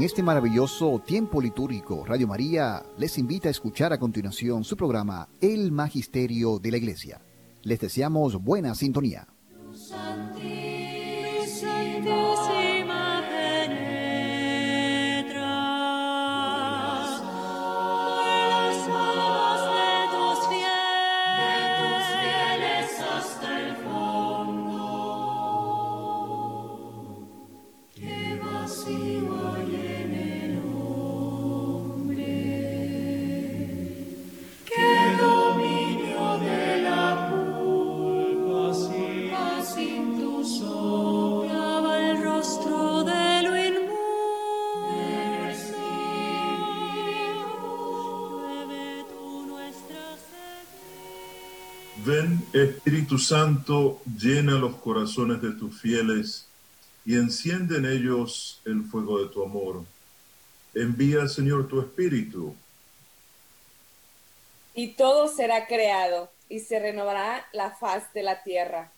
En este maravilloso tiempo litúrgico, Radio María les invita a escuchar a continuación su programa El Magisterio de la Iglesia. Les deseamos buena sintonía. Espíritu Santo, llena los corazones de tus fieles y enciende en ellos el fuego de tu amor. Envía, Señor, tu Espíritu. Y todo será creado y se renovará la faz de la tierra.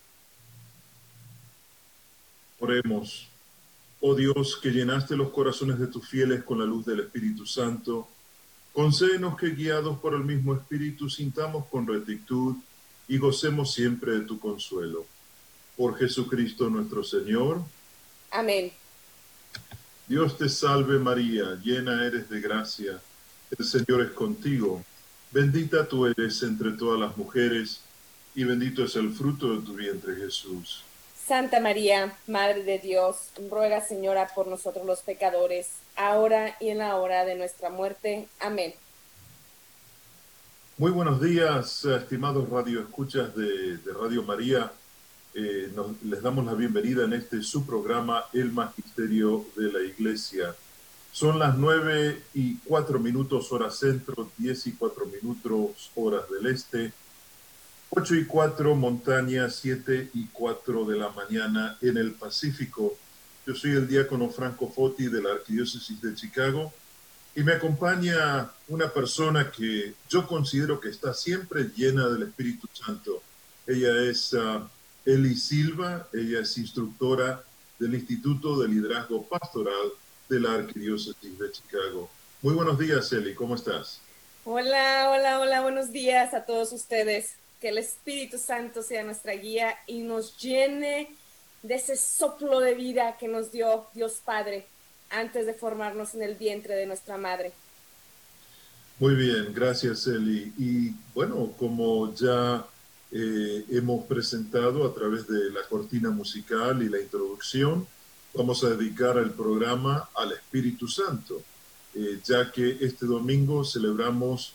Oremos. Oh Dios, que llenaste los corazones de tus fieles con la luz del Espíritu Santo, concédenos que guiados por el mismo Espíritu sintamos con rectitud y gocemos siempre de tu consuelo. Por Jesucristo nuestro Señor. Amén. Dios te salve María, llena eres de gracia, el Señor es contigo, bendita tú eres entre todas las mujeres, y bendito es el fruto de tu vientre Jesús. Santa María, Madre de Dios, ruega Señora por nosotros los pecadores, ahora y en la hora de nuestra muerte. Amén. Muy buenos días, estimados radioescuchas de, de Radio María. Eh, les damos la bienvenida en este su programa El Magisterio de la Iglesia. Son las nueve y cuatro minutos hora centro, diez y cuatro minutos horas del este, ocho y cuatro montaña, siete y cuatro de la mañana en el Pacífico. Yo soy el diácono Franco Foti de la Arquidiócesis de Chicago y me acompaña una persona que yo considero que está siempre llena del Espíritu Santo. Ella es uh, Eli Silva, ella es instructora del Instituto de Liderazgo Pastoral de la Arquidiócesis de Chicago. Muy buenos días, Eli, ¿cómo estás? Hola, hola, hola, buenos días a todos ustedes. Que el Espíritu Santo sea nuestra guía y nos llene de ese soplo de vida que nos dio Dios Padre antes de formarnos en el vientre de nuestra madre. Muy bien, gracias Eli. Y bueno, como ya eh, hemos presentado a través de la cortina musical y la introducción, vamos a dedicar el programa al Espíritu Santo, eh, ya que este domingo celebramos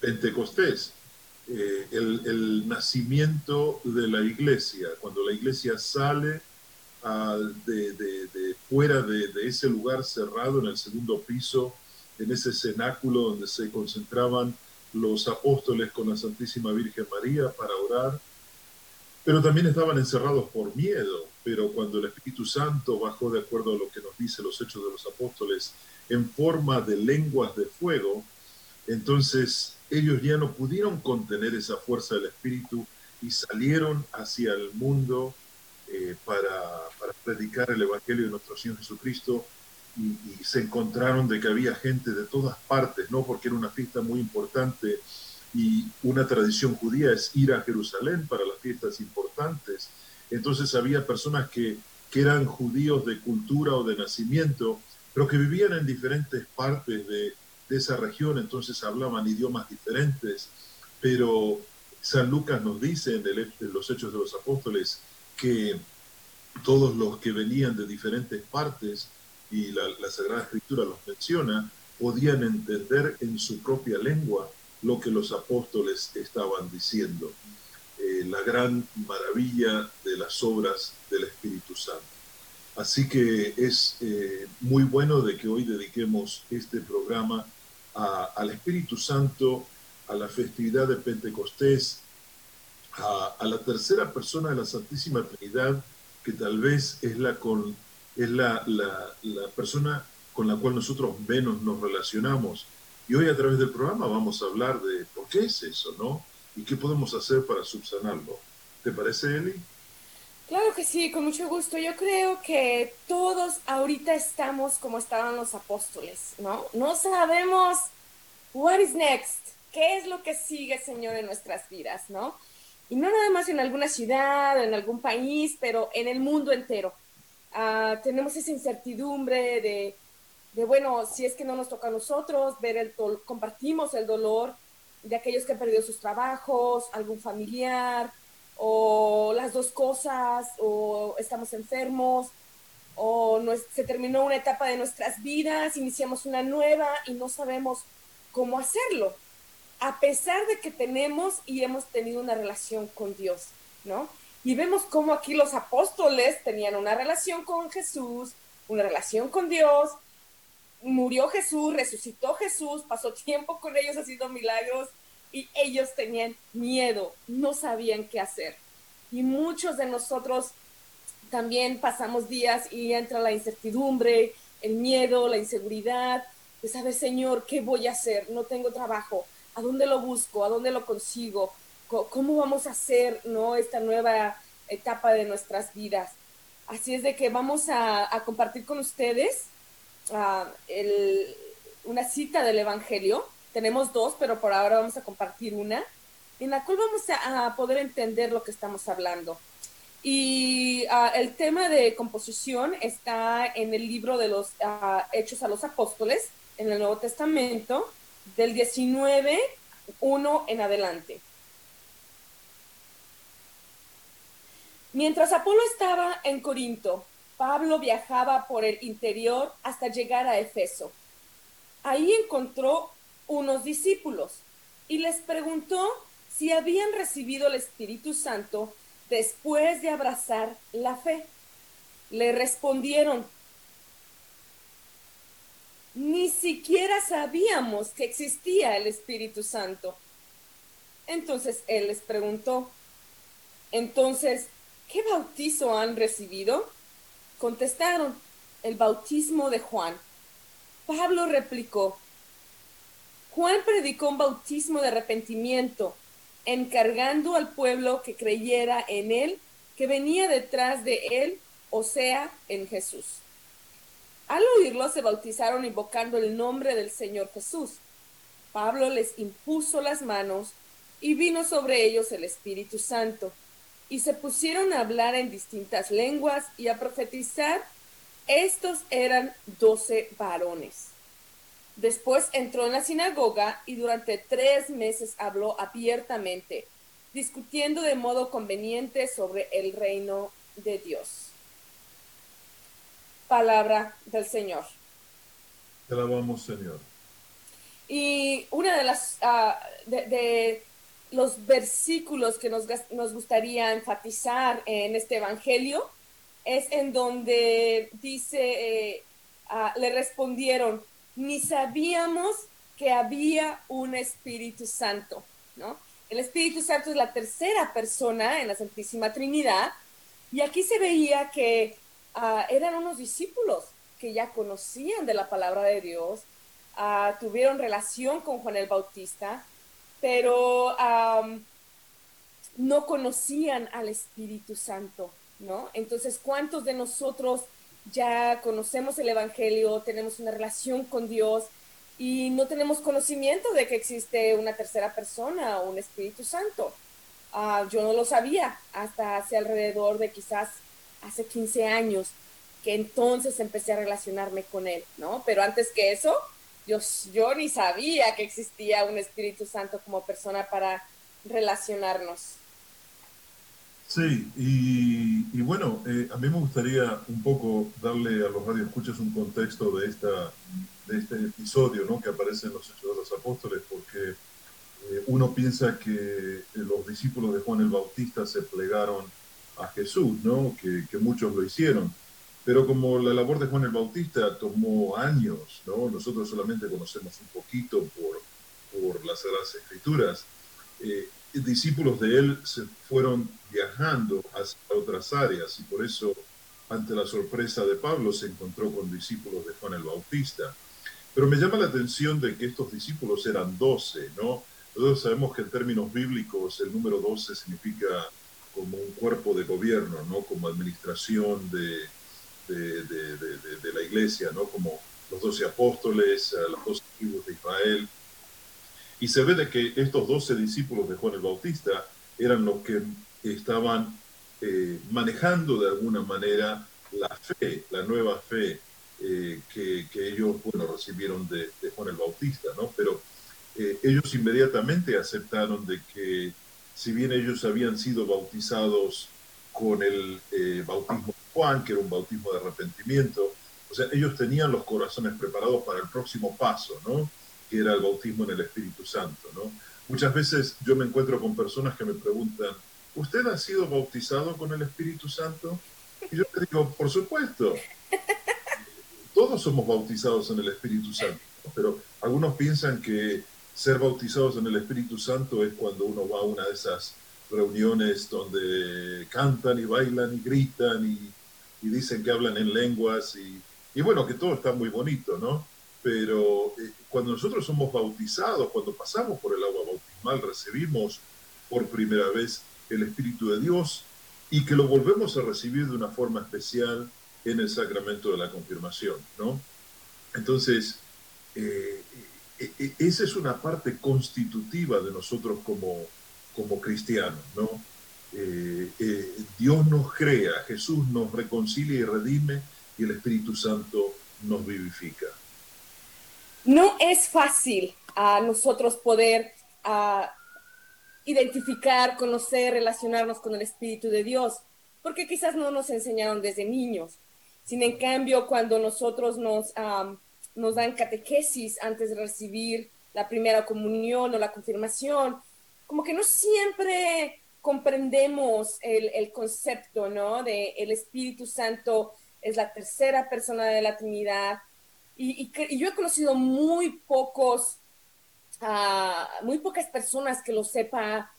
Pentecostés, eh, el, el, nacimiento de la iglesia, cuando la iglesia sale de, fuera de, ese lugar cerrado en el segundo piso, en ese cenáculo donde se concentraban los apóstoles con la Santísima Virgen María para orar, pero también estaban encerrados por miedo, pero cuando el Espíritu Santo bajó de acuerdo a lo que nos dice los hechos de los apóstoles en forma de lenguas de fuego, entonces ellos ya no pudieron contener esa fuerza del Espíritu y salieron hacia el mundo eh, para, predicar el Evangelio de nuestro Señor Jesucristo y, se encontraron de que había gente de todas partes, ¿no? Porque era una fiesta muy importante y una tradición judía es ir a Jerusalén para las fiestas importantes. Entonces había personas que, que eran judíos de cultura o de nacimiento, pero que vivían en diferentes partes de, de esa región, entonces hablaban idiomas diferentes, pero San Lucas nos dice en, los Hechos de los Apóstoles que todos los que venían de diferentes partes, y la, Sagrada Escritura los menciona, podían entender en su propia lengua lo que los apóstoles estaban diciendo. Eh, la gran maravilla de las obras del Espíritu Santo. Así que es eh, muy bueno de que hoy dediquemos este programa al Espíritu Santo, a la festividad de Pentecostés, a, la tercera persona de la Santísima Trinidad, que tal vez es la, con, es la, la persona con la cual nosotros menos nos relacionamos. Y hoy a través del programa vamos a hablar de por qué es eso, ¿no? Y qué podemos hacer para subsanarlo. ¿Te parece, Eli? Claro que sí, con mucho gusto. Yo creo que todos ahorita estamos como estaban los apóstoles, ¿no? No sabemos what is next, qué es lo que sigue, Señor, en nuestras vidas, ¿no? Y no nada más en alguna ciudad, en algún país, pero en el mundo entero. Ah, tenemos esa incertidumbre de, de, bueno, si es que no nos toca a nosotros, ver el compartimos el dolor de aquellos que han perdido sus trabajos, algún familiar, o las dos cosas, o estamos enfermos, o se terminó una etapa de nuestras vidas, iniciamos una nueva y no sabemos cómo hacerlo, a pesar de que tenemos y hemos tenido una relación con Dios, ¿no? Y vemos cómo aquí los apóstoles tenían una relación con Jesús, una relación con Dios, murió Jesús, resucitó Jesús, pasó tiempo con ellos haciendo milagros, y ellos tenían miedo, no sabían qué hacer. Y muchos de nosotros también pasamos días y entra la incertidumbre, el miedo, la inseguridad, de Señor, ¿qué voy a hacer? No tengo trabajo, ¿a dónde lo busco? ¿A dónde lo consigo? ¿Cómo vamos a hacer ¿no? esta nueva etapa de nuestras vidas? Así es de que vamos a, compartir con ustedes ah, una cita del Evangelio tenemos dos, pero por ahora vamos a compartir una, en la cual vamos a, poder entender lo que estamos hablando. Y ah, el tema de composición está en el libro de los ah, Hechos a los Apóstoles, en el Nuevo Testamento, del 19, 1 en adelante. Mientras Apolo estaba en Corinto, Pablo viajaba por el interior hasta llegar a Efeso. Ahí encontró unos discípulos y les preguntó si habían recibido el Espíritu Santo después de abrazar la fe. Le respondieron, ni siquiera sabíamos que existía el Espíritu Santo. Entonces él les preguntó, entonces, ¿qué bautizo han recibido? Contestaron, el bautismo de Juan. Pablo replicó, Juan predicó un bautismo de arrepentimiento, encargando al pueblo que creyera en él, que venía detrás de él, o sea, en Jesús. Al oírlo se bautizaron invocando el nombre del Señor Jesús. Pablo les impuso las manos y vino sobre ellos el Espíritu Santo, y se pusieron a hablar en distintas lenguas y a profetizar. Estos eran doce varones. Después entró en la sinagoga y durante tres meses habló abiertamente, discutiendo de modo conveniente sobre el reino de Dios. Palabra del Señor. Te alabamos, Señor. Y una de las ah, de, los versículos que nos, gustaría enfatizar en este evangelio es en donde dice, eh, ah, le respondieron, ni sabíamos que había un Espíritu Santo, ¿no? El Espíritu Santo es la tercera persona en la Santísima Trinidad y aquí se veía que ah, eran unos discípulos que ya conocían de la palabra de Dios, ah, tuvieron relación con Juan el Bautista, pero no conocían al Espíritu Santo, ¿no? Entonces, ¿cuántos de nosotros ya conocemos el Evangelio, tenemos una relación con Dios y no tenemos conocimiento de que existe una tercera persona o un Espíritu Santo. Ah, yo no lo sabía hasta hace alrededor de quizás hace 15 años que entonces empecé a relacionarme con Él, ¿no? Pero antes que eso, yo, yo ni sabía que existía un Espíritu Santo como persona para relacionarnos. Sí, y, bueno, eh, a mí me gustaría un poco darle a los radioescuchas un contexto de, esta, de este episodio ¿no? que aparece en los Hechos de los Apóstoles, porque eh, uno piensa que eh, los discípulos de Juan el Bautista se plegaron a Jesús, ¿no? que, que muchos lo hicieron, Pero como la labor de Juan el Bautista tomó años, ¿no? nosotros solamente conocemos un poquito por, por las Sagradas Escrituras, eh, discípulos de él se fueron viajando hacia otras áreas y por eso ante la sorpresa de Pablo se encontró con discípulos de Juan el Bautista. Pero me llama la atención de que estos discípulos eran doce, ¿no? Nosotros sabemos que en términos bíblicos el número doce significa como un cuerpo de gobierno, ¿no? Como administración de, de, la iglesia, ¿no? Como los doce apóstoles, los doce tribus de Israel. Y se ve de que estos doce discípulos de Juan el Bautista eran los que estaban eh, manejando de alguna manera la fe, la nueva fe eh, que, ellos bueno, recibieron de, Juan el Bautista, ¿no? Pero eh, ellos inmediatamente aceptaron de que si bien ellos habían sido bautizados con el bautismo de Juan, que era un bautismo de arrepentimiento, ellos tenían los corazones preparados para el próximo paso, ¿no? Que era el bautismo en el Espíritu Santo. Muchas veces yo me encuentro con personas que me preguntan, ¿usted ha sido bautizado con el Espíritu Santo? Y yo le digo, por supuesto. Todos somos bautizados en el Espíritu Santo, pero algunos piensan que ser bautizados en el Espíritu Santo es cuando uno va a una de esas reuniones donde cantan y bailan y gritan y, dicen que hablan en lenguas y, bueno, que todo está muy bonito, ¿no? Pero eh, cuando nosotros somos bautizados, cuando pasamos por el agua bautismal, recibimos por primera vez el Espíritu de Dios y que lo volvemos a recibir de una forma especial en el sacramento de la confirmación, ¿no? Entonces, eh, esa es una parte constitutiva de nosotros como, como cristianos, ¿no? Dios nos crea, Jesús nos reconcilia y redime y el Espíritu Santo nos vivifica. No es fácil a nosotros poder identificar, conocer, relacionarnos con el Espíritu de Dios, porque quizás no nos enseñaron desde niños. Sin en cambio, cuando nosotros nos, nos dan catequesis antes de recibir la primera comunión o la confirmación, como que no siempre comprendemos el, el concepto, ¿no? De el Espíritu Santo es la tercera persona de la Trinidad. Y, y yo he conocido muy pocos muy pocas personas que lo sepa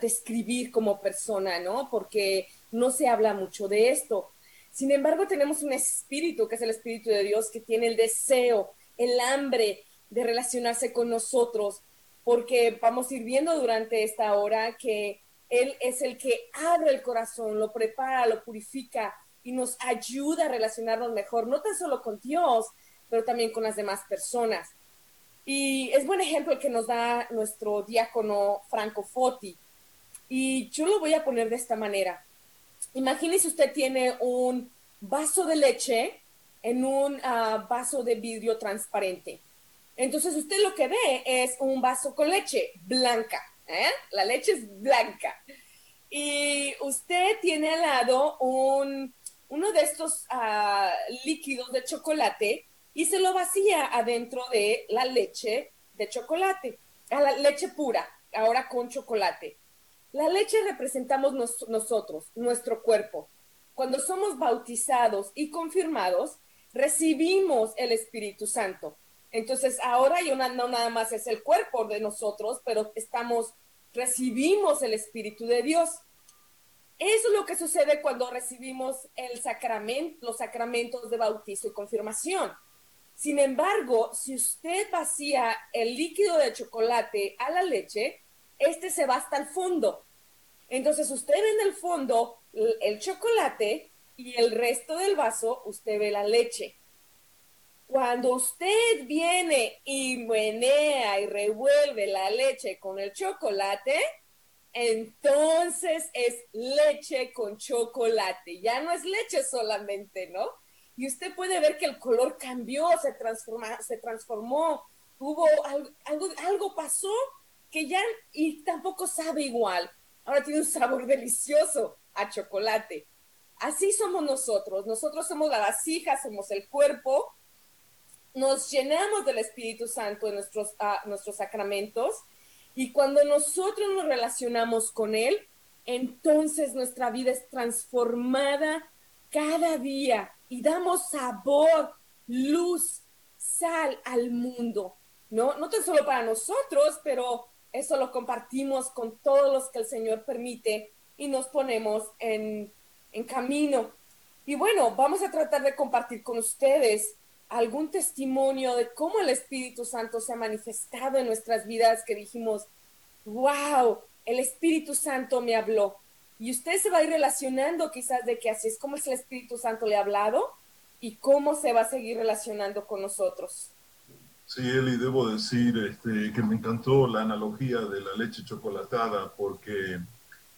describir como persona, ¿no? Porque no se habla mucho de esto. Sin embargo, tenemos un espíritu, que es el espíritu de Dios, que tiene el deseo, el hambre de relacionarse con nosotros, porque vamos a ir viendo durante esta hora que Él es el que abre el corazón, lo prepara, lo purifica y nos ayuda a relacionarnos mejor, no tan solo con Dios, pero también con las demás personas. Y es buen ejemplo el que nos da nuestro diácono Franco Foti. Y yo lo voy a poner de esta manera. Imagínese usted tiene un vaso de leche en un ah, vaso de vidrio transparente. Entonces usted lo que ve es un vaso con leche blanca. ¿eh? La leche es blanca. Y usted tiene al lado un, uno de estos ah, líquidos de chocolate y se lo vacía adentro de la leche de chocolate, a la leche pura, ahora con chocolate. La leche representamos nosotros, nuestro cuerpo. Cuando somos bautizados y confirmados, recibimos el Espíritu Santo. Entonces ahora ya no nada más es el cuerpo de nosotros, pero estamos, recibimos el Espíritu de Dios. Eso es lo que sucede cuando recibimos el sacramento, los sacramentos de bautizo y confirmación. Sin embargo, si usted vacía el líquido de chocolate a la leche, este se va hasta el fondo. Entonces usted ve en el fondo el chocolate y el resto del vaso usted ve la leche. Cuando usted viene y menea y revuelve la leche con el chocolate, entonces es leche con chocolate. Ya no es leche solamente, ¿no? y usted puede ver que el color cambió, se, transforma, se transformó, hubo algo, algo, algo pasó que ya y tampoco sabe igual. Ahora tiene un sabor delicioso a chocolate. Así somos nosotros. Nosotros somos la vasija, somos el cuerpo. Nos llenamos del Espíritu Santo en nuestros, nuestros sacramentos. Y cuando nosotros nos relacionamos con Él, entonces nuestra vida es transformada cada día y damos sabor, luz, sal al mundo, ¿no? No tan solo para nosotros, pero eso lo compartimos con todos los que el Señor permite y nos ponemos en, en camino. Y bueno, vamos a tratar de compartir con ustedes algún testimonio de cómo el Espíritu Santo se ha manifestado en nuestras vidas que dijimos, wow, el Espíritu Santo me habló. Y usted se va a ir relacionando quizás de que así es como es el Espíritu Santo le ha hablado y cómo se va a seguir relacionando con nosotros. Sí, Eli, debo decir este, que me encantó la analogía de la leche chocolatada porque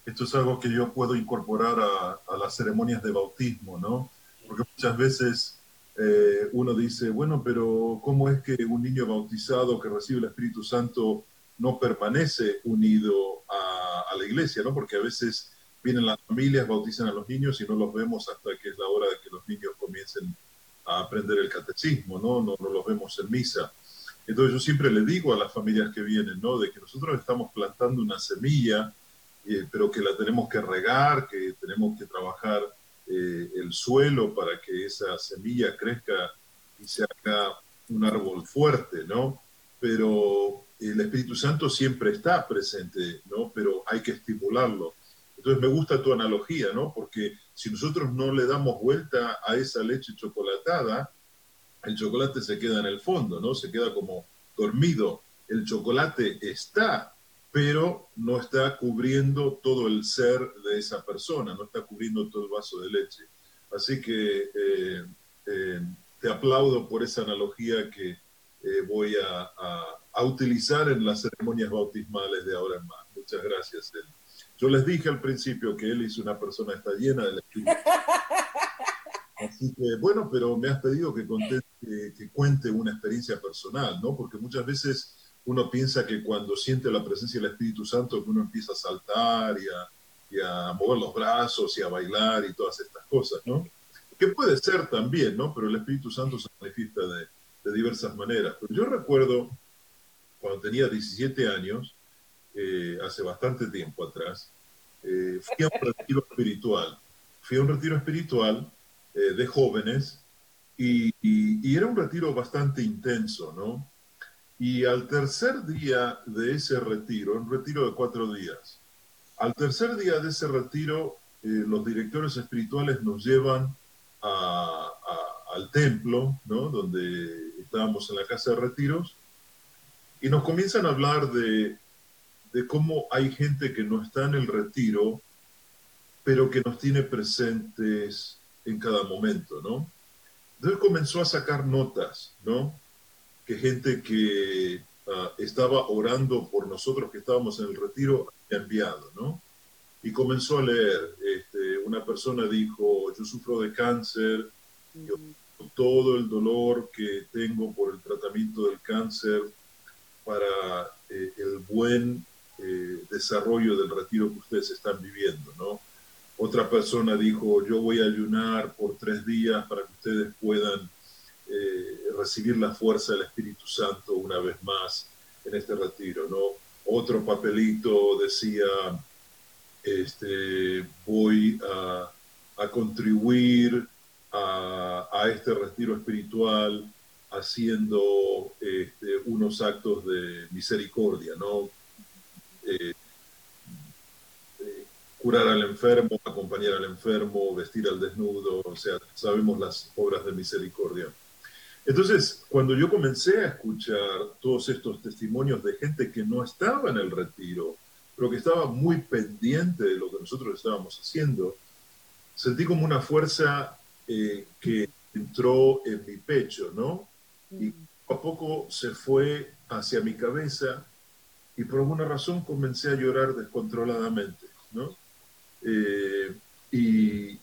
esto es algo que yo puedo incorporar a, las ceremonias de bautismo, ¿no? Porque muchas veces eh, uno dice, bueno, pero ¿cómo es que un niño bautizado que recibe el Espíritu Santo no permanece unido a, la iglesia, ¿no? Porque a veces vienen las familias, bautizan a los niños y no los vemos hasta que es la hora de que los niños comiencen a aprender el catecismo. No, no los vemos en misa. Entonces yo siempre le digo a las familias que vienen, ¿no? De que nosotros estamos plantando una semilla eh, pero que la tenemos que regar, que tenemos que trabajar eh, el suelo para que esa semilla crezca y se haga un árbol fuerte, ¿no? Pero el Espíritu Santo siempre está presente, ¿no? Pero hay que estimularlo. Entonces me gusta tu analogía, ¿no? Porque si nosotros no le damos vuelta a esa leche chocolatada, el chocolate se queda en el fondo, ¿no? Se queda como dormido. El chocolate está pero no está cubriendo todo el ser de esa persona, no está cubriendo todo el vaso de leche. Así que eh, eh, te aplaudo por esa analogía que eh, voy a, utilizar en las ceremonias bautismales de ahora en más. Muchas gracias, él. Yo les dije al principio que él es una persona está llena del Espíritu. Así que, bueno, pero me has pedido que, que, que cuente una experiencia personal, ¿no? Porque muchas veces uno piensa que cuando siente la presencia del Espíritu Santo, uno empieza a saltar y a, mover los brazos y a bailar y todas estas cosas, ¿no? Que puede ser también, ¿no? Pero el Espíritu Santo se manifiesta de, diversas maneras. Pero yo recuerdo cuando tenía 17 años, eh, hace bastante tiempo atrás, eh, fui a un retiro espiritual. Fui a un retiro espiritual eh, de jóvenes y, era un retiro bastante intenso, ¿no? Y al tercer día de ese retiro, un retiro de cuatro días, al tercer día de ese retiro, eh, los directores espirituales nos llevan al templo, ¿no? donde estábamos en la casa de retiros, y nos comienzan a hablar de, de cómo hay gente que no está en el retiro, pero que nos tiene presentes en cada momento, ¿no? Entonces comenzó a sacar notas, ¿no? que gente que uh, estaba orando por nosotros que estábamos en el retiro había enviado, ¿no? Y comenzó a leer. Este, una persona dijo, yo sufro de cáncer, yo, todo el dolor que tengo por el tratamiento del cáncer para eh, el buen eh, desarrollo del retiro que ustedes están viviendo, ¿no? Otra persona dijo, yo voy a ayunar por tres días para que ustedes puedan eh, recibir la fuerza del Espíritu Santo una vez más en este retiro, ¿no? Otro papelito decía, este, voy a, contribuir a, este retiro espiritual haciendo este, unos actos de misericordia, ¿no? Eh, curar al enfermo, acompañar al enfermo, vestir al desnudo, o sea, sabemos las obras de misericordia. Entonces, cuando yo comencé a escuchar todos estos testimonios de gente que no estaba en el retiro, pero que estaba muy pendiente de lo que nosotros estábamos haciendo, sentí como una fuerza eh, que entró en mi pecho, ¿no? Y poco a poco se fue hacia mi cabeza y por alguna razón comencé a llorar descontroladamente, ¿no? Eh, y,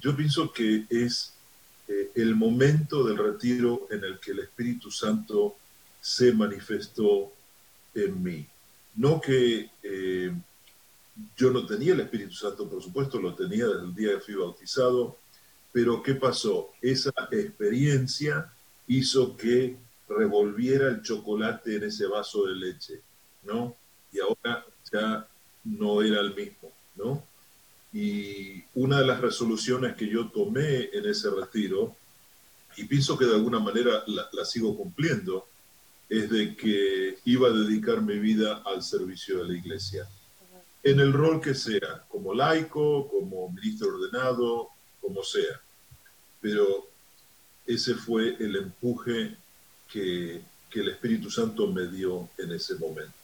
yo pienso que es eh, el momento del retiro en el que el Espíritu Santo se manifestó en mí. No que eh, yo no tenía el Espíritu Santo, por supuesto, lo tenía desde el día que fui bautizado, pero ¿qué pasó? Esa experiencia hizo que revolviera el chocolate en ese vaso de leche, ¿no? Y ahora ya no era el mismo, Y una de las resoluciones que yo tomé en ese retiro, y pienso que de alguna manera la, sigo cumpliendo, es de que iba a dedicar mi vida al servicio de la iglesia, en el rol que sea, como laico, como ministro ordenado, como sea. Pero ese fue el empuje que, que el Espíritu Santo me dio en ese momento.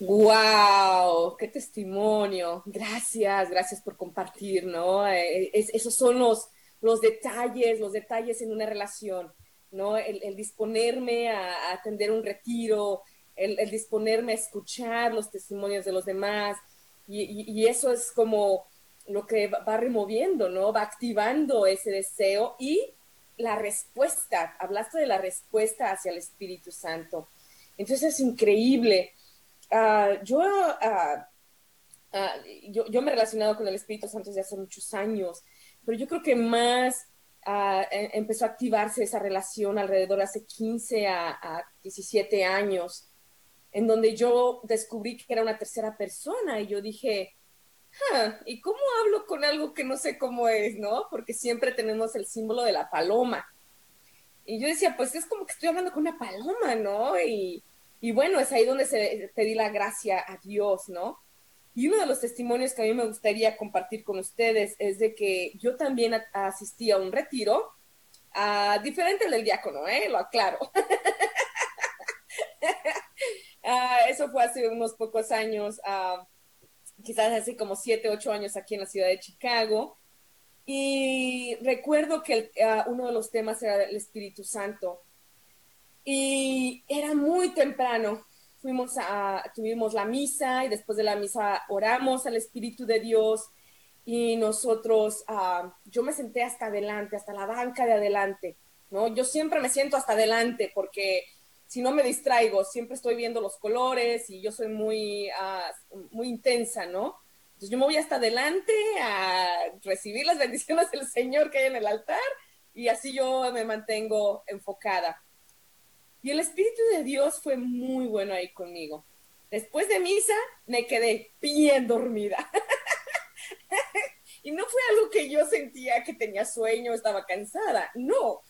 ¡Wow! ¡Qué testimonio! Gracias, gracias por compartir, ¿no? Eh, esos son los, los detalles, los detalles en una relación, ¿no? El, disponerme a, atender un retiro, el, disponerme a escuchar los testimonios de los demás, y, eso es como lo que va removiendo, ¿no? Va activando ese deseo y la respuesta, hablaste de la respuesta hacia el Espíritu Santo. Entonces es increíble. Ah, yo, ah, ah, yo, yo, me he relacionado con el Espíritu Santo desde hace muchos años, pero yo creo que más e, empezó a activarse esa relación alrededor de hace 15 a, 17 años, en donde yo descubrí que era una tercera persona y yo dije, ¿y cómo hablo con algo que no sé cómo es, no? Porque siempre tenemos el símbolo de la paloma. Y yo decía, pues es como que estoy hablando con una paloma, ¿no? Y, y bueno, es ahí donde se pedí la gracia a Dios, ¿no? Y uno de los testimonios que a mí me gustaría compartir con ustedes es de que yo también asistí a un retiro, diferente del diácono, ¿eh? Lo aclaro. Ah, eso fue hace unos pocos años, ah, quizás hace como siete, ocho años aquí en la ciudad de Chicago. Y recuerdo que ah, uno de los temas era el Espíritu Santo. Y era muy temprano. Fuimos a, tuvimos la misa y después de la misa oramos al Espíritu de Dios y nosotros, ah, yo me senté hasta adelante, hasta la banca de adelante, ¿no? Yo siempre me siento hasta adelante porque si no me distraigo, siempre estoy viendo los colores y yo soy muy, ah, muy intensa, ¿no? Entonces yo me voy hasta adelante a recibir las bendiciones del Señor que hay en el altar y así yo me mantengo enfocada. Y el Espíritu de Dios fue muy bueno ahí conmigo. Después de misa me quedé bien dormida. y no fue algo que yo sentía que tenía sueño, estaba cansada. No,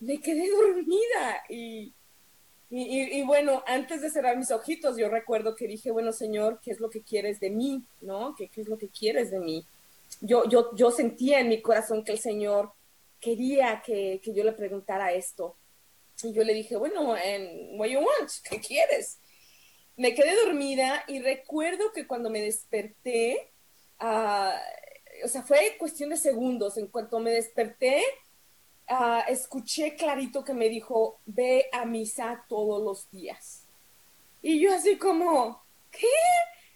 me quedé dormida. Y, y, bueno, antes de cerrar mis ojitos, yo recuerdo que dije, bueno, Señor, ¿qué es lo que quieres de mí? ¿No? ¿Qué, qué es lo que quieres de mí? Yo, yo, yo sentía en mi corazón que el Señor quería que, que yo le preguntara esto. Y yo le dije, bueno, en what you want, ¿qué quieres? Me quedé dormida y recuerdo que cuando me desperté, uh, o sea, fue cuestión de segundos. En cuanto me desperté, uh, escuché clarito que me dijo, ve a misa todos los días. Y yo así como, ¿qué?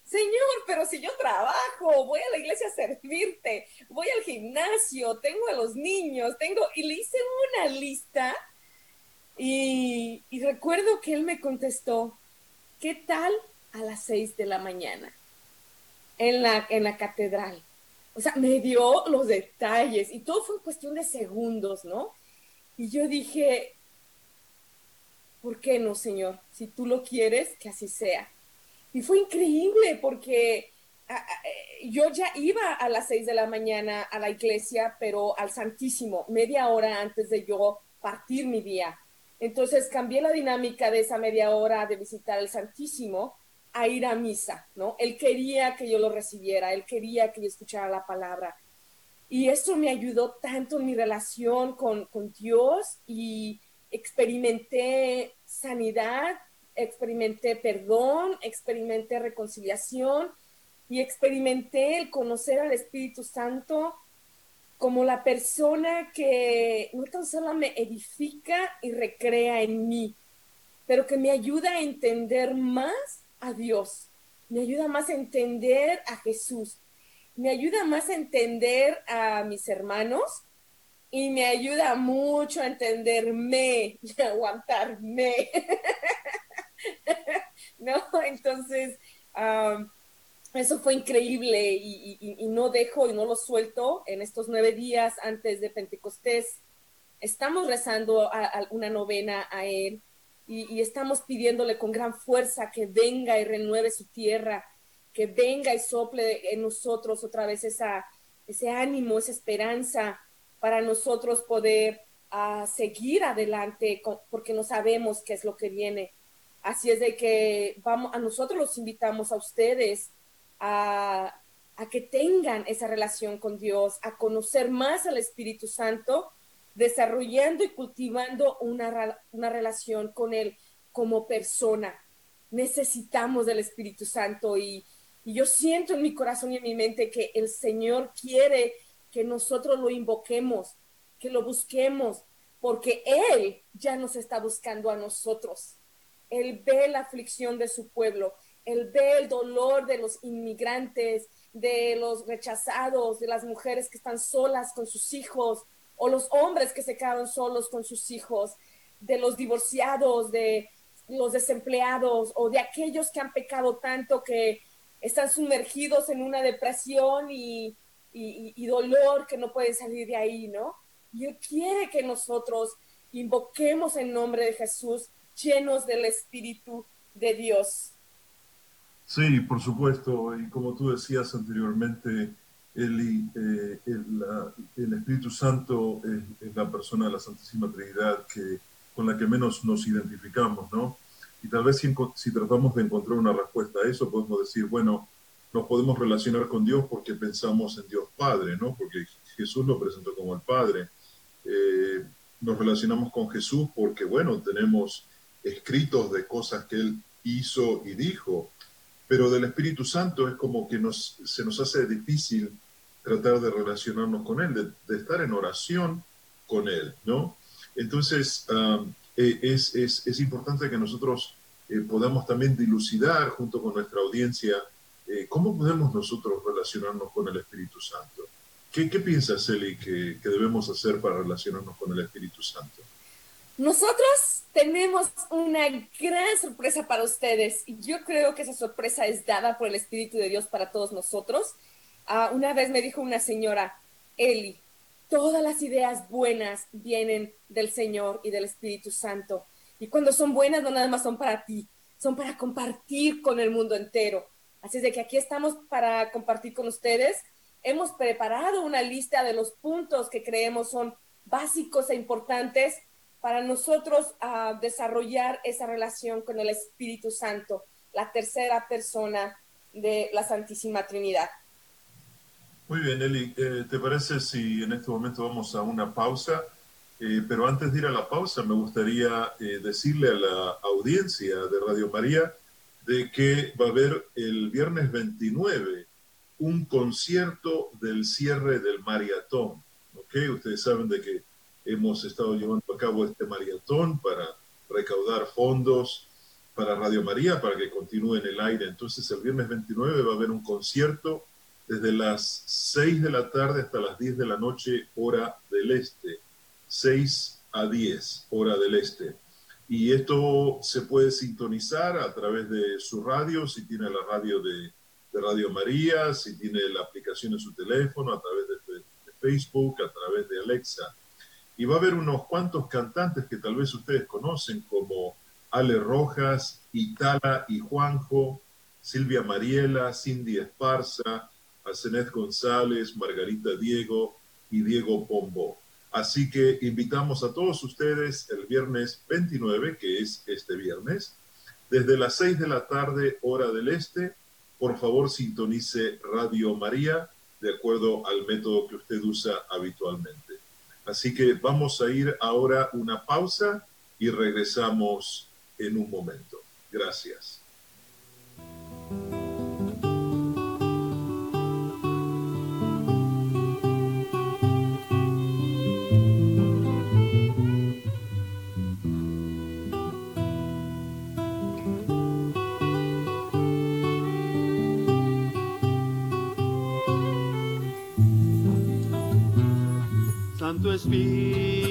Señor, pero si yo trabajo, voy a la iglesia a servirte, voy al gimnasio, tengo a los niños, tengo, y le hice una lista y, recuerdo que él me contestó, ¿qué tal a las seis de la mañana? En la, en la catedral. O sea, me dio los detalles y todo fue cuestión de segundos, ¿no? Y yo dije, ¿por qué no, Señor? Si tú lo quieres, que así sea. Y fue increíble porque yo ya iba a las seis de la mañana a la iglesia, pero al Santísimo, media hora antes de yo partir mi día. Entonces cambié la dinámica de esa media hora de visitar el Santísimo a ir a misa, ¿no? Él quería que yo lo recibiera, él quería que yo escuchara la palabra. Y eso me ayudó tanto en mi relación con, con Dios y experimenté sanidad, experimenté perdón, experimenté reconciliación y experimenté el conocer al Espíritu Santo como la persona que no tan solo me edifica y recrea en mí, pero que me ayuda a entender más a Dios, me ayuda más a entender a Jesús, me ayuda más a entender a mis hermanos y me ayuda mucho a entenderme y aguantarme. ¿No? Entonces, eso fue increíble y, no dejo y no lo suelto en estos nueve días antes de Pentecostés. Estamos rezando a, una novena a Él y, estamos pidiéndole con gran fuerza que venga y renueve su tierra que venga y sople en nosotros otra vez ese ánimo, esa esperanza para nosotros poder uh, seguir adelante porque no sabemos qué es lo que viene. Así es de que vamos, a nosotros los invitamos a ustedes a, que tengan esa relación con Dios, a conocer más al Espíritu Santo, desarrollando y cultivando una, una relación con Él como persona. Necesitamos del Espíritu Santo y, y yo siento en mi corazón y en mi mente que el Señor quiere que nosotros lo invoquemos, que lo busquemos, porque Él ya nos está buscando a nosotros. Él ve la aflicción de su pueblo, El dolor de los inmigrantes, de los rechazados, de las mujeres que están solas con sus hijos, o los hombres que se quedaron solos con sus hijos, de los divorciados, de los desempleados, o de aquellos que han pecado tanto que están sumergidos en una depresión y, y, dolor que no pueden salir de ahí, ¿no? Y Él quiere que nosotros invoquemos el nombre de Jesús llenos del Espíritu de Dios. Sí, por supuesto, y como tú decías anteriormente, el, eh, el, Espíritu Santo es, la persona de la Santísima Trinidad que, con la que menos nos identificamos, ¿no? Y tal vez si, si tratamos de encontrar una respuesta a eso, podemos decir, bueno, nos podemos relacionar con Dios porque pensamos en Dios Padre, ¿no? Porque Jesús lo presentó como el Padre. Eh, nos relacionamos con Jesús porque, bueno, tenemos escritos de cosas que Él hizo y dijo, pero del Espíritu Santo es como que nos, se nos hace difícil tratar de relacionarnos con Él, de, estar en oración con Él, ¿no? Entonces, um, es, es, es, importante que nosotros eh, podamos también dilucidar junto con nuestra audiencia eh, ¿cómo podemos nosotros relacionarnos con el Espíritu Santo? ¿Qué, qué piensas, Eli, que, que debemos hacer para relacionarnos con el Espíritu Santo? Nosotros tenemos una gran sorpresa para ustedes yo creo que esa sorpresa es dada por el Espíritu de Dios para todos nosotros. Uh, una vez me dijo una señora, Eli, todas las ideas buenas vienen del Señor y del Espíritu Santo. Y cuando son buenas, no nada más son para ti, son para compartir con el mundo entero. Así es de que aquí estamos para compartir con ustedes. Hemos preparado una lista de los puntos que creemos son básicos e importantes para nosotros uh, desarrollar esa relación con el Espíritu Santo, la tercera persona de la Santísima Trinidad. Muy bien, Eli, eh, ¿te parece si en este momento vamos a una pausa? Eh, pero antes de ir a la pausa, me gustaría eh, decirle a la audiencia de Radio María de que va a haber el viernes 29 un concierto del cierre del maratón. ¿okay? Ustedes saben de que hemos estado llevando a cabo este maratón para recaudar fondos para Radio María, para que continúe en el aire. Entonces el viernes 29 va a haber un concierto desde las 6 de la tarde hasta las 10 de la noche, hora del este. 6 a 10, hora del este. Y esto se puede sintonizar a través de su radio, si tiene la radio de, Radio María, si tiene la aplicación en su teléfono, a través de, Facebook, a través de Alexa. Y va a haber unos cuantos cantantes que tal vez ustedes conocen, como Ale Rojas, Itala y Juanjo, Silvia Mariela, Cindy Esparza, Asenet González, Margarita Diego y Diego Pombo. Así que invitamos a todos ustedes el viernes 29, que es este viernes, desde las 6 de la tarde, hora del este. Por favor, sintonice Radio María de acuerdo al método que usted usa habitualmente. Así que vamos a ir ahora una pausa y regresamos en un momento. Gracias. Santo Espíritu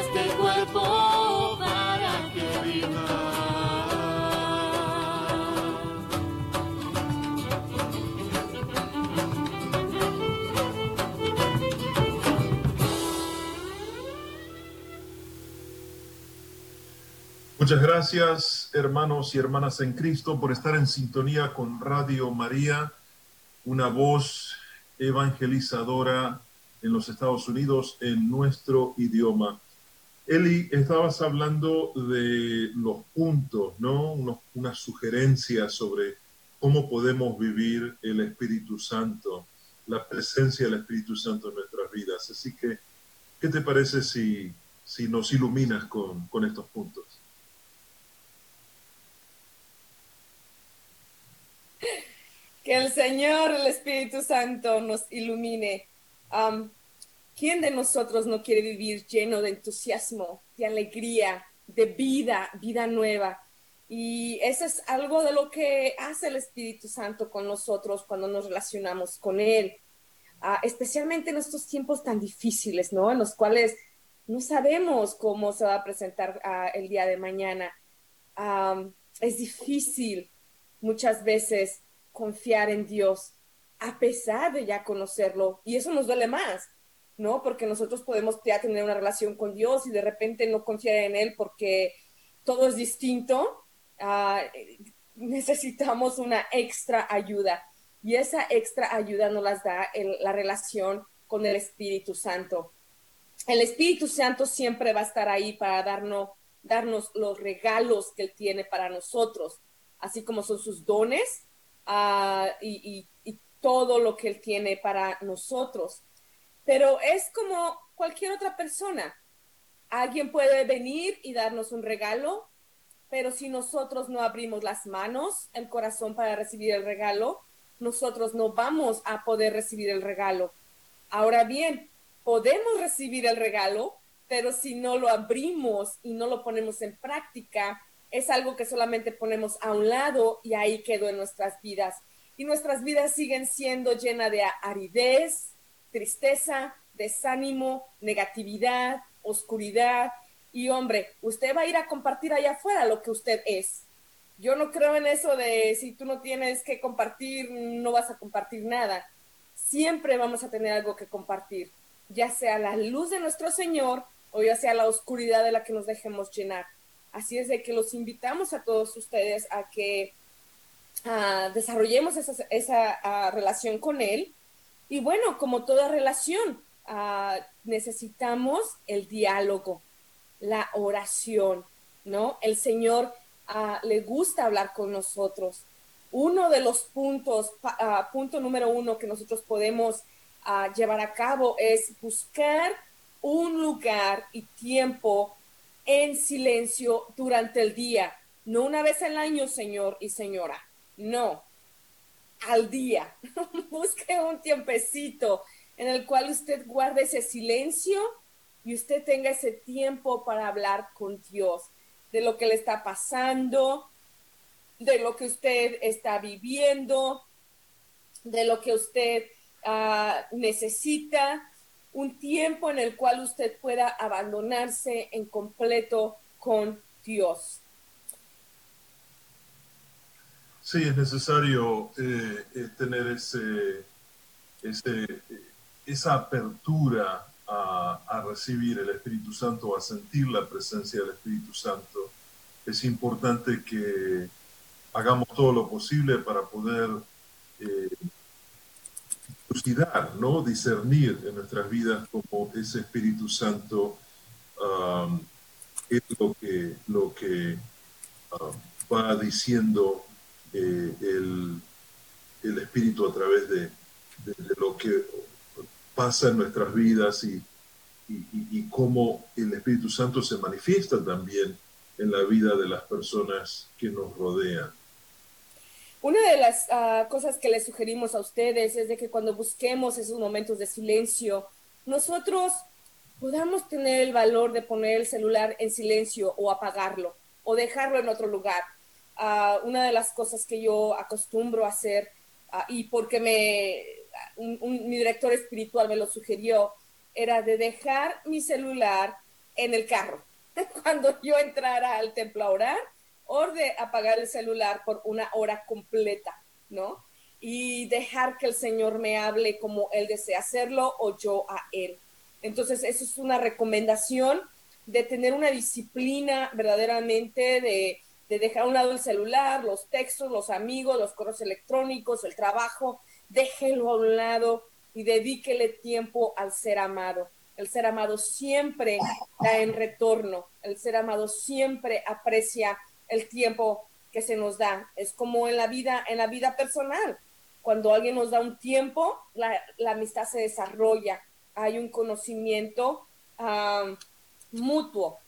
este cuerpo para que viva. Muchas gracias, hermanos y hermanas en Cristo, por estar en sintonía con Radio María, una voz evangelizadora en los Estados Unidos en nuestro idioma. Eli, estabas hablando de los puntos, ¿no? Unos- unas sugerencias sobre cómo podemos vivir el Espíritu Santo, la presencia del Espíritu Santo en nuestras vidas. Así que, ¿qué te parece si, si nos iluminas con, con estos puntos? Que el Señor, el Espíritu Santo, nos ilumine. Am, ¿Quién de nosotros no quiere vivir lleno de entusiasmo, de alegría, de vida, vida nueva? Y eso es algo de lo que hace el Espíritu Santo con nosotros cuando nos relacionamos con Él. Ah, especialmente en estos tiempos tan difíciles, ¿no? En los cuales no sabemos cómo se va a presentar ah, el día de mañana. Am, es difícil muchas veces confiar en Dios a pesar de ya conocerlo. Y eso nos duele más, ¿no? Porque nosotros podemos ya tener una relación con Dios y de repente no confiar en Él porque todo es distinto. Ah, necesitamos una extra ayuda. Y esa extra ayuda nos las da la relación con el Espíritu Santo. El Espíritu Santo siempre va a estar ahí para darnos, darnos los regalos que Él tiene para nosotros, así como son sus dones ah, y todo lo que Él tiene para nosotros. Pero es como cualquier otra persona. Alguien puede venir y darnos un regalo, pero si nosotros no abrimos las manos, el corazón para recibir el regalo, nosotros no vamos a poder recibir el regalo. Ahora bien, podemos recibir el regalo, pero si no lo abrimos y no lo ponemos en práctica, es algo que solamente ponemos a un lado y ahí quedó en nuestras vidas. Y nuestras vidas siguen siendo llenas de aridez, tristeza, desánimo, negatividad, oscuridad. Y hombre, usted va a ir a compartir allá afuera lo que usted es. Yo no creo en eso de si tú no tienes que compartir, no vas a compartir nada. Siempre vamos a tener algo que compartir, ya sea la luz de nuestro Señor o ya sea la oscuridad de la que nos dejemos llenar. Así es de que los invitamos a todos ustedes a que desarrollemos esa, esa, relación con Él. Y bueno, como toda relación, ah, necesitamos el diálogo, la oración, ¿no? El Señor le gusta hablar con nosotros. Uno de los puntos, punto número uno que nosotros podemos llevar a cabo es buscar un lugar y tiempo en silencio durante el día. No una vez al año, señor y señora. No, al día. Busque un tiempecito en el cual usted guarde ese silencio y usted tenga ese tiempo para hablar con Dios de lo que le está pasando, de lo que usted está viviendo, de lo que usted ah, necesita, un tiempo en el cual usted pueda abandonarse en completo con Dios. Sí, es necesario eh, eh, tener ese, ese, esa apertura a, a recibir el Espíritu Santo, a sentir la presencia del Espíritu Santo. Es importante que hagamos todo lo posible para poder eh, dilucidar, ¿no? discernir en nuestras vidas cómo ese Espíritu Santo um, es lo que, lo que um, va diciendo eh, el, el, Espíritu a través de, lo que pasa en nuestras vidas y, y, cómo el Espíritu Santo se manifiesta también en la vida de las personas que nos rodean. Una de las uh, cosas que les sugerimos a ustedes es de que cuando busquemos esos momentos de silencio, nosotros podamos tener el valor de poner el celular en silencio o apagarlo o dejarlo en otro lugar. Una de las cosas que yo acostumbro a hacer uh, y porque me, mi director espiritual me lo sugirió, era de dejar mi celular en el carro. Cuando yo entrara al templo a orar, o de apagar el celular por una hora completa, ¿no? Y dejar que el Señor me hable como Él desea hacerlo o yo a Él. Entonces, eso es una recomendación de tener una disciplina verdaderamente de, de dejar a un lado el celular, los textos, los amigos, los correos electrónicos, el trabajo, déjelo a un lado y dedíquele tiempo al ser amado. El ser amado siempre da en retorno, el ser amado siempre aprecia el tiempo que se nos da. Es como en la vida, en la vida personal. Cuando alguien nos da un tiempo, la, amistad se desarrolla. Hay un conocimiento um, mutuo.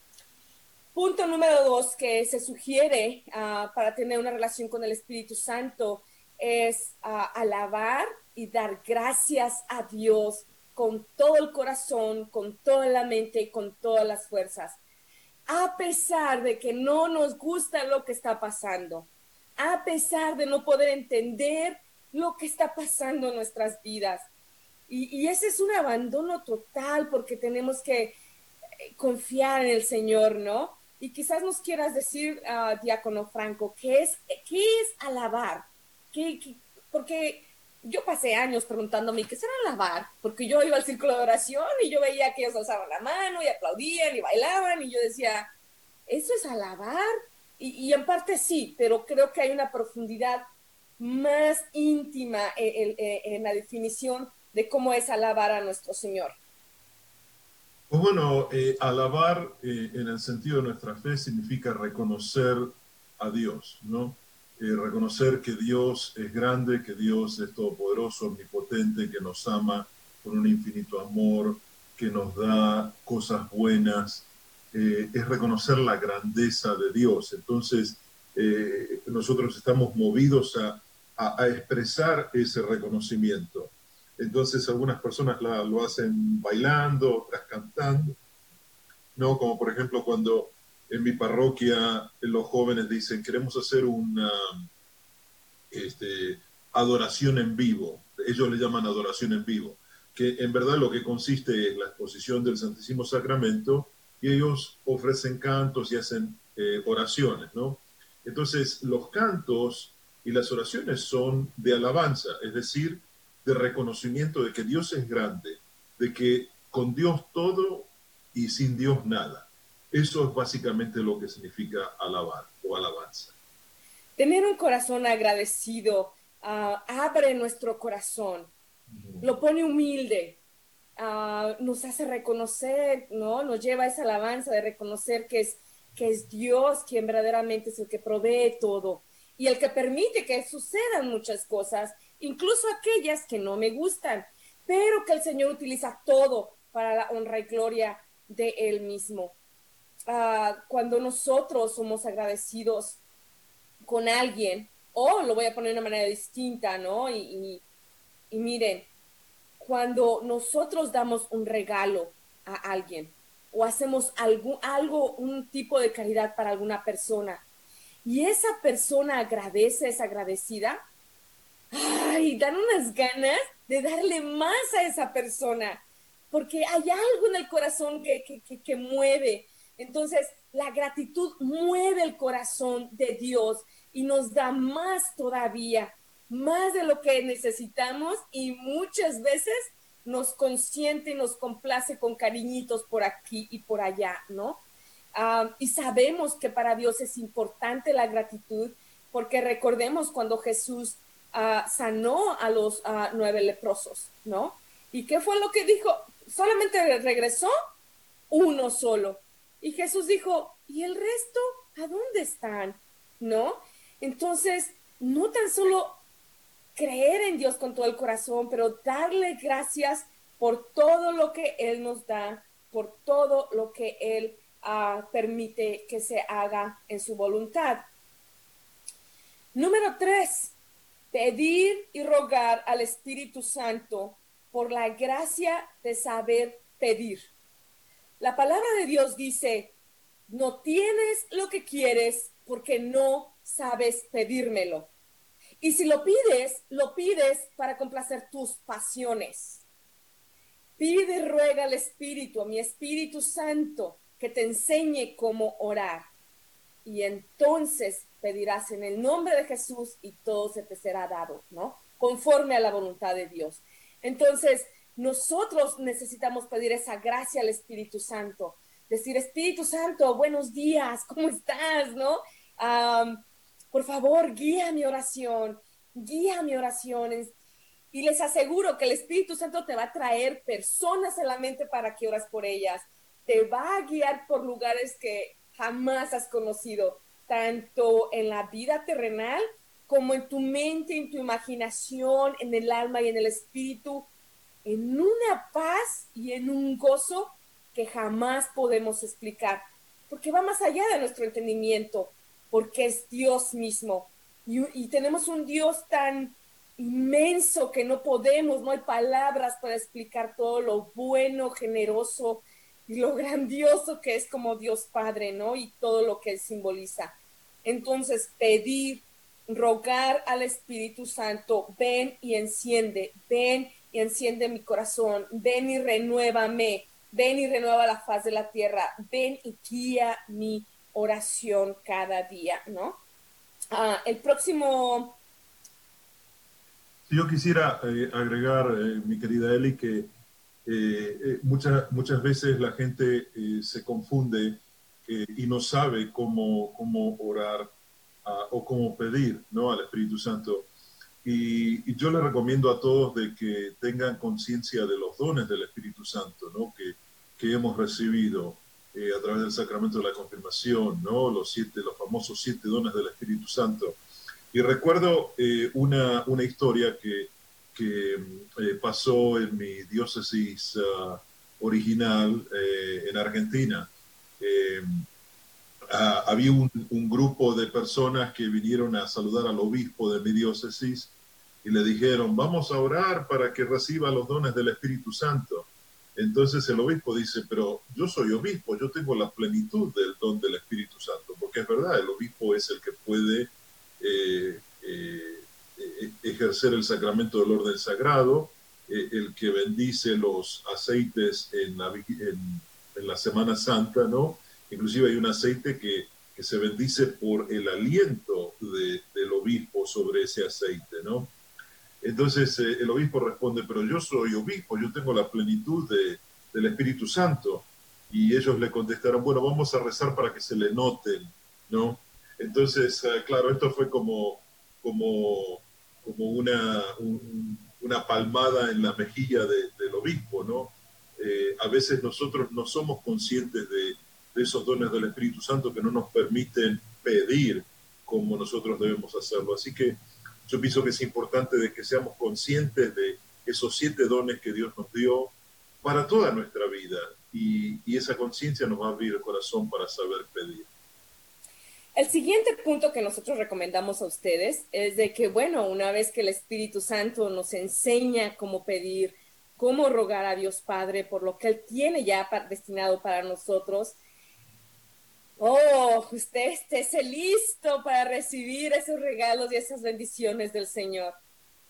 Punto número dos que se sugiere uh, para tener una relación con el Espíritu Santo es uh, alabar y dar gracias a Dios con todo el corazón, con toda la mente y con todas las fuerzas a pesar de que no nos gusta lo que está pasando, a pesar de no poder entender lo que está pasando en nuestras vidas. Y, y ese es un abandono total porque tenemos que eh, confiar en el Señor, ¿no? Y quizás nos quieras decir, uh, diácono Franco, ¿qué es, qué es alabar? ¿Qué? Porque yo pasé años preguntándome qué será alabar, porque yo iba al círculo de oración y yo veía que ellos alzaban la mano y aplaudían y bailaban y yo decía, ¿eso es alabar? Y, y en parte sí, pero creo que hay una profundidad más íntima en, en, en la definición de cómo es alabar a nuestro Señor. Pues bueno, eh, alabar eh, en el sentido de nuestra fe significa reconocer a Dios, ¿no? eh, reconocer que Dios es grande, que Dios es todopoderoso, omnipotente, que nos ama con un infinito amor, que nos da cosas buenas, es reconocer la grandeza de Dios. Entonces, nosotros estamos movidos a, a, expresar ese reconocimiento. Entonces, algunas personas la, lo hacen bailando, otras cantando, ¿no? Como por ejemplo cuando en mi parroquia los jóvenes dicen, queremos hacer una este, adoración en vivo. Ellos le llaman adoración en vivo, que en verdad lo que consiste es la exposición del Santísimo Sacramento y ellos ofrecen cantos y hacen eh, oraciones, ¿no? Entonces, los cantos y las oraciones son de alabanza, es decir, de reconocimiento de que Dios es grande, de que con Dios todo y sin Dios nada. Eso es básicamente lo que significa alabar o alabanza. Tener un corazón agradecido uh, abre nuestro corazón, lo pone humilde, uh, nos hace reconocer, ¿no? Nos lleva a esa alabanza de reconocer que es, que es Dios quien verdaderamente es el que provee todo y el que permite que sucedan muchas cosas, incluso aquellas que no me gustan, pero que el Señor utiliza todo para la honra y gloria de Él mismo uh, cuando nosotros somos agradecidos con alguien, o lo voy a poner de una manera distinta, ¿no? Y, y, miren, cuando nosotros damos un regalo a alguien o hacemos algo, algo, un tipo de caridad para alguna persona y esa persona agradece, es agradecida, ay, dan unas ganas de darle más a esa persona, porque hay algo en el corazón que, que, que, mueve, entonces, la gratitud mueve el corazón de Dios y nos da más todavía, más de lo que necesitamos y muchas veces nos consiente y nos complace con cariñitos por aquí y por allá, ¿no? Uh, y sabemos que para Dios es importante la gratitud porque recordemos cuando Jesús uh, sanó a los uh, nueve leprosos, ¿no? ¿Y qué fue lo que dijo? Solamente regresó uno solo Y Jesús dijo, ¿y el resto a dónde están? ¿No? Entonces, no tan solo creer en Dios con todo el corazón, pero darle gracias por todo lo que Él nos da, por todo lo que Él uh, permite que se haga en su voluntad. Número tres, pedir y rogar al Espíritu Santo por la gracia de saber pedir. La palabra de Dios dice, no tienes lo que quieres porque no sabes pedírmelo. Y si lo pides, lo pides para complacer tus pasiones. Pide, ruega al Espíritu, a mi Espíritu Santo, que te enseñe cómo orar. Y entonces pedirás en el nombre de Jesús y todo se te será dado, ¿no? Conforme a la voluntad de Dios. Entonces, nosotros necesitamos pedir esa gracia al Espíritu Santo. Decir, Espíritu Santo, buenos días, ¿cómo estás? ¿No? por favor, guía mi oración, guía mi oración. Y les aseguro que el Espíritu Santo te va a traer personas en la mente para que oras por ellas te va a guiar por lugares que jamás has conocido, tanto en la vida terrenal como en tu mente, en tu imaginación, en el alma y en el espíritu, en una paz y en un gozo que jamás podemos explicar, porque va más allá de nuestro entendimiento, porque es Dios mismo. Y, tenemos un Dios tan inmenso que no podemos, no hay palabras para explicar todo lo bueno, generoso, y lo grandioso que es como Dios Padre, ¿no? Y todo lo que él simboliza. Entonces, pedir, rogar al Espíritu Santo, ven y enciende, ven y enciende mi corazón, ven y renuévame, ven y renueva la faz de la tierra, ven y guía mi oración cada día, ¿no? Ah, el próximo... Yo quisiera eh, agregar, eh, mi querida Eli, que eh, eh, muchas, muchas veces la gente eh, se confunde y no sabe cómo, cómo orar ah, o cómo pedir ¿no? al Espíritu Santo. Y, yo le recomiendo a todos de que tengan conciencia de los dones del Espíritu Santo ¿no? que, que hemos recibido a través del sacramento de la confirmación, ¿no? los, siete, los famosos siete dones del Espíritu Santo. Y recuerdo una, una historia que que eh, pasó en mi diócesis ah, original eh, en Argentina. Eh, ah, había un, grupo de personas que vinieron a saludar al obispo de mi diócesis y le dijeron, vamos a orar para que reciba los dones del Espíritu Santo. Entonces el obispo dice, pero yo soy obispo, yo tengo la plenitud del don del Espíritu Santo, porque es verdad, el obispo es el que puede eh, ejercer el sacramento del orden sagrado, eh, el que bendice los aceites en la, Semana Santa, ¿no? Inclusive hay un aceite que, que se bendice por el aliento del obispo sobre ese aceite, ¿no? Entonces eh, el obispo responde, pero yo soy obispo, yo tengo la plenitud de, del Espíritu Santo. Y ellos le contestaron, bueno, vamos a rezar para que se le noten, ¿no? Entonces, claro, esto fue como, como como una, una palmada en la mejilla del obispo, ¿no? Eh, a veces nosotros no somos conscientes de, esos dones del Espíritu Santo que no nos permiten pedir como nosotros debemos hacerlo. Así que yo pienso que es importante de que seamos conscientes de esos siete dones que Dios nos dio para toda nuestra vida y, y esa conciencia nos va a abrir el corazón para saber pedir. El siguiente punto que nosotros recomendamos a ustedes es de que, bueno, una vez que el Espíritu Santo nos enseña cómo pedir, cómo rogar a Dios Padre por lo que Él tiene ya destinado para nosotros, oh, usted esté listo para recibir esos regalos y esas bendiciones del Señor.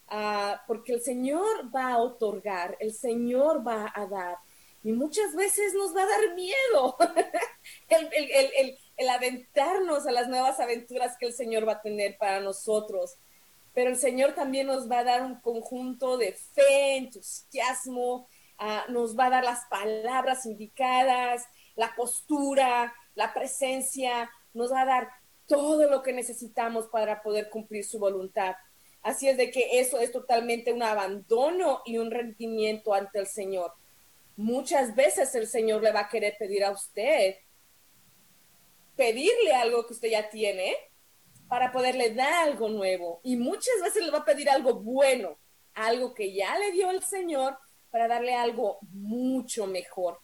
Ah, porque el Señor va a otorgar, el Señor va a dar. Y muchas veces nos va a dar miedo el, el, el aventarnos a las nuevas aventuras que el Señor va a tener para nosotros. Pero el Señor también nos va a dar un conjunto de fe, entusiasmo, ah, nos va a dar las palabras indicadas, la postura, la presencia, nos va a dar todo lo que necesitamos para poder cumplir su voluntad. Así es de que eso es totalmente un abandono y un rendimiento ante el Señor. Muchas veces el Señor le va a querer pedir a usted pedirle algo que usted ya tiene para poderle dar algo nuevo. Y muchas veces le va a pedir algo bueno, algo que ya le dio el Señor para darle algo mucho mejor.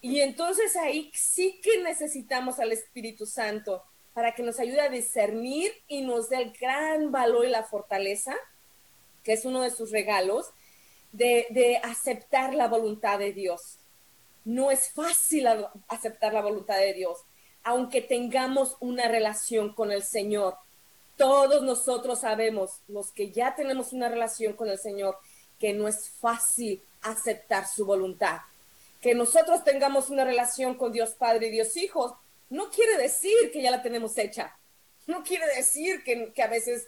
Y entonces ahí sí que necesitamos al Espíritu Santo para que nos ayude a discernir y nos dé el gran valor y la fortaleza, que es uno de sus regalos, de, aceptar la voluntad de Dios. No es fácil aceptar la voluntad de Dios, aunque tengamos una relación con el Señor. Todos nosotros sabemos, los que ya tenemos una relación con el Señor, que no es fácil aceptar su voluntad. Que nosotros tengamos una relación con Dios Padre y Dios Hijo no quiere decir que ya la tenemos hecha. No quiere decir que, que a veces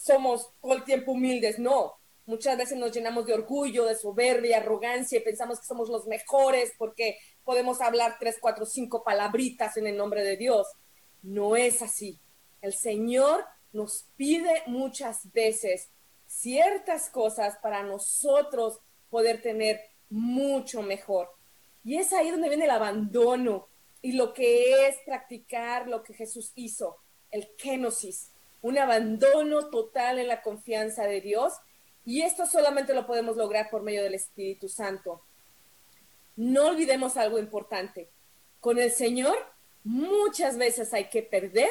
somos todo el tiempo humildes. No, muchas veces nos llenamos de orgullo, de soberbia, arrogancia y pensamos que somos los mejores porque podemos hablar tres, cuatro, cinco palabritas en el nombre de Dios. No es así. El Señor nos pide muchas veces ciertas cosas para nosotros poder tener mucho mejor. Y es ahí donde viene el abandono y lo que es practicar lo que Jesús hizo, el kenosis, un abandono total en la confianza de Dios. Y esto solamente lo podemos lograr por medio del Espíritu Santo. No olvidemos algo importante. Con el Señor muchas veces hay que perder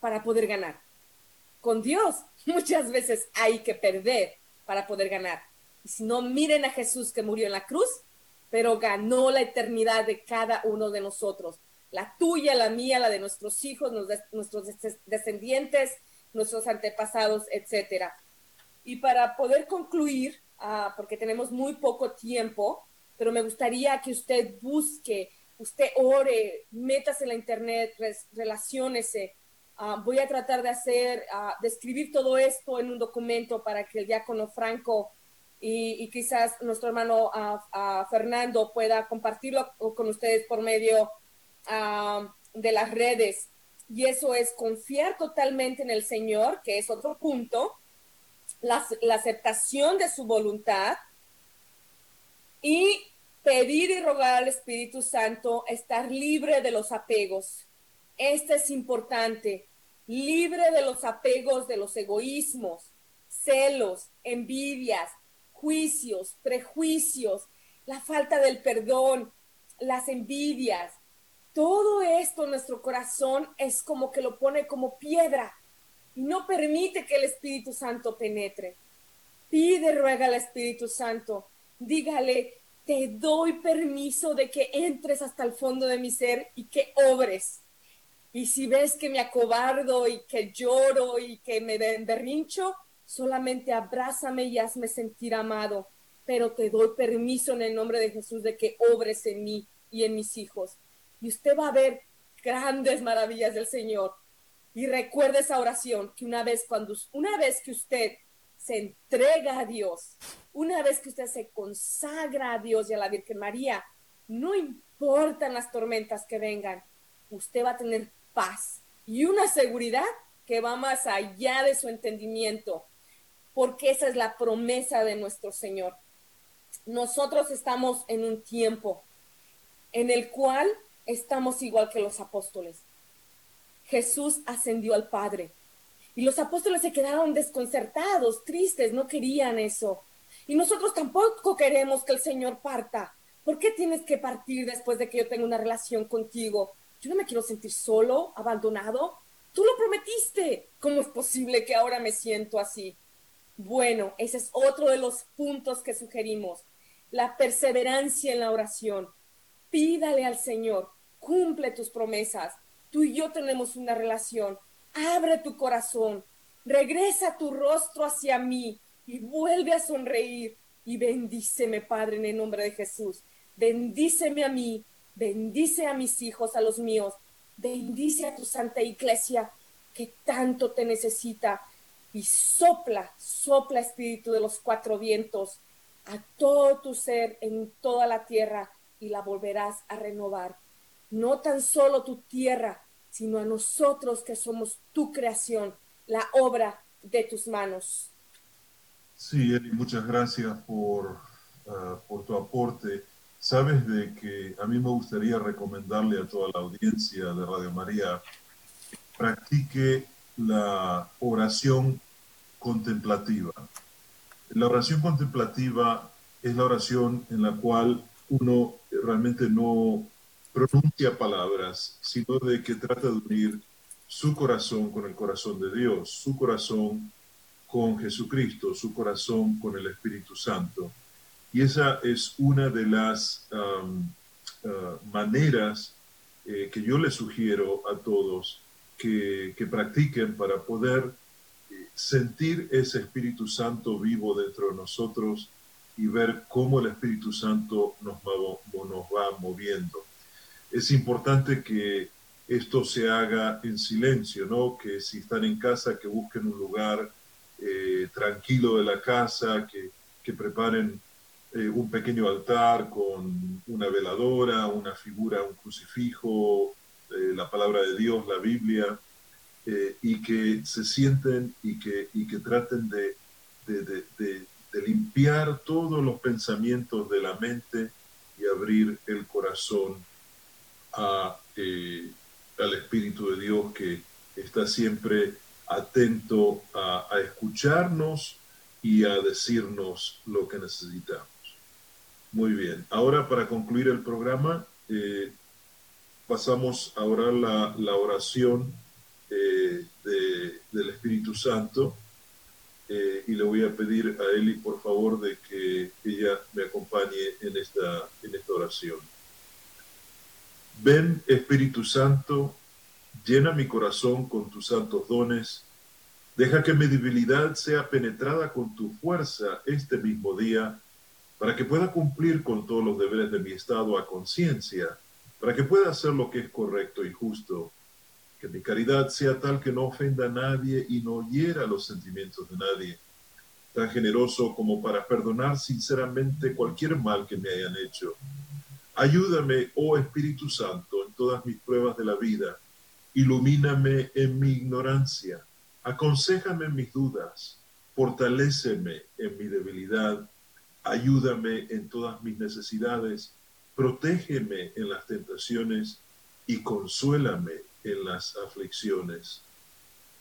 para poder ganar. Con Dios muchas veces hay que perder para poder ganar. Y si no, miren a Jesús que murió en la cruz, pero ganó la eternidad de cada uno de nosotros. La tuya, la mía, la de nuestros hijos, nuestros descendientes, nuestros antepasados, etcétera. Y para poder concluir, ah, porque tenemos muy poco tiempo, pero me gustaría que usted busque, usted ore, metas en la internet, relaciónese, Ah, voy a tratar de hacer, uh, de escribir todo esto en un documento para que el diácono Franco y, quizás nuestro hermano uh, Fernando pueda compartirlo con ustedes por medio de las redes. Y eso es confiar totalmente en el Señor, que es otro punto, la, la aceptación de su voluntad y pedir y rogar al Espíritu Santo estar libre de los apegos este es importante, libre de los apegos, de los egoísmos, celos, envidias, juicios, prejuicios, la falta del perdón, las envidias. Todo esto nuestro corazón es como que lo pone como piedra y no permite que el Espíritu Santo penetre. Pide, ruega al Espíritu Santo, dígale, te doy permiso de que entres hasta el fondo de mi ser y que obres y si ves que me acobardo y que lloro y que me berrincho, solamente abrázame y hazme sentir amado. Pero te doy permiso en el nombre de Jesús de que obres en mí y en mis hijos. Y usted va a ver grandes maravillas del Señor. Y recuerde esa oración que una vez cuando una vez que usted se entrega a Dios, una vez que usted se consagra a Dios y a la Virgen María, no importan las tormentas que vengan, usted va a tener paz y una seguridad que va más allá de su entendimiento, porque esa es la promesa de nuestro Señor. Nosotros estamos en un tiempo en el cual estamos igual que los apóstoles. Jesús ascendió al Padre y los apóstoles se quedaron desconcertados, tristes, no querían eso. Y nosotros tampoco queremos que el Señor parta. ¿Por qué tienes que partir después de que yo tenga una relación contigo? yo no me quiero sentir solo, abandonado. Tú lo prometiste. ¿Cómo es posible que ahora me siento así? Bueno, ese es otro de los puntos que sugerimos. La perseverancia en la oración. Pídale al Señor, cumple tus promesas. Tú y yo tenemos una relación. Abre tu corazón, regresa tu rostro hacia mí y vuelve a sonreír. Y bendíceme, Padre, en el nombre de Jesús. Bendíceme a mí bendice a mis hijos, a los míos, bendice a tu santa iglesia que tanto te necesita y sopla, sopla espíritu de los cuatro vientos a todo tu ser en toda la tierra y la volverás a renovar. No tan solo tu tierra, sino a nosotros que somos tu creación, la obra de tus manos. Sí, Eli, muchas gracias por, ah, por tu aporte sabes de que a mí me gustaría recomendarle a toda la audiencia de Radio María practique la oración contemplativa. La oración contemplativa es la oración en la cual uno realmente no pronuncia palabras, sino de que trata de unir su corazón con el corazón de Dios, su corazón con Jesucristo, su corazón con el Espíritu Santo. Y esa es una de las um, uh, maneras eh, que yo les sugiero a todos que, que practiquen para poder eh, sentir ese Espíritu Santo vivo dentro de nosotros y ver cómo el Espíritu Santo nos va moviendo. Es importante que esto se haga en silencio, ¿no? Que si están en casa, que busquen un lugar eh, tranquilo de la casa, que, preparen eh, un pequeño altar con una veladora, una figura, un crucifijo, eh, la palabra de Dios, la Biblia, y que se sienten y que, y que traten de, de, de, de limpiar todos los pensamientos de la mente y abrir el corazón a al Espíritu de Dios que está siempre atento a, escucharnos y a decirnos lo que necesitamos. Muy bien, ahora para concluir el programa, eh, pasamos a la, oración eh, del Espíritu Santo eh, y le voy a pedir a Eli, por favor, de que ella me acompañe en esta, en esta oración. Ven Espíritu Santo, llena mi corazón con tus santos dones, deja que mi debilidad sea penetrada con tu fuerza este mismo día, para que pueda cumplir con todos los deberes de mi estado a conciencia, para que pueda hacer lo que es correcto y justo, que mi caridad sea tal que no ofenda a nadie y no hiera los sentimientos de nadie, tan generoso como para perdonar sinceramente cualquier mal que me hayan hecho Ayúdame, oh Espíritu Santo, en todas mis pruebas de la vida. Ilumíname en mi ignorancia. Aconsejame en mis dudas. Fortaléceme en mi debilidad. Ayúdame en todas mis necesidades. Protégeme en las tentaciones y consuélame en las aflicciones.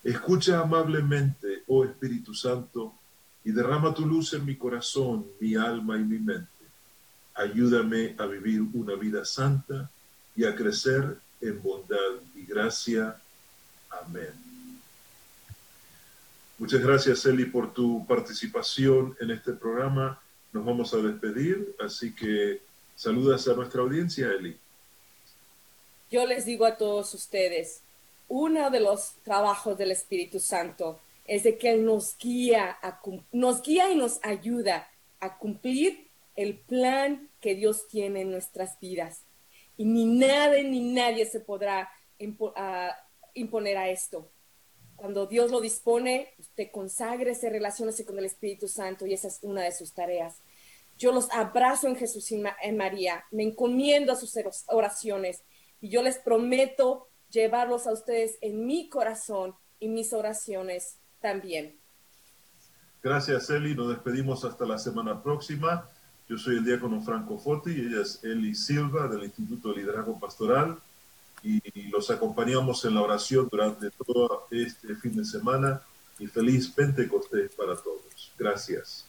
Escucha amablemente, oh Espíritu Santo, y derrama tu luz en mi corazón, mi alma y mi mente Ayúdame a vivir una vida santa y a crecer en bondad y gracia. Amén. Muchas gracias, Eli, por tu participación en este programa. Nos vamos a despedir, así que saludas a nuestra audiencia, Eli. Yo les digo a todos ustedes, uno de los trabajos del Espíritu Santo es de que nos guía, nos guía y nos ayuda a cumplir el plan que Dios tiene en nuestras vidas. Y ni nada ni nadie se podrá imponer a esto. Cuando Dios lo dispone, usted consagre, se relaciónese con el Espíritu Santo y esa es una de sus tareas. Yo los abrazo en Jesús y en María, me encomiendo a sus oraciones y yo les prometo llevarlos a ustedes en mi corazón y mis oraciones también. Gracias, Eli. Nos despedimos hasta la semana próxima. Yo soy el diácono Franco Foti y ella es Eli Silva del Instituto de Liderazgo Pastoral y los acompañamos en la oración durante todo este fin de semana y feliz Pentecostés para todos. Gracias.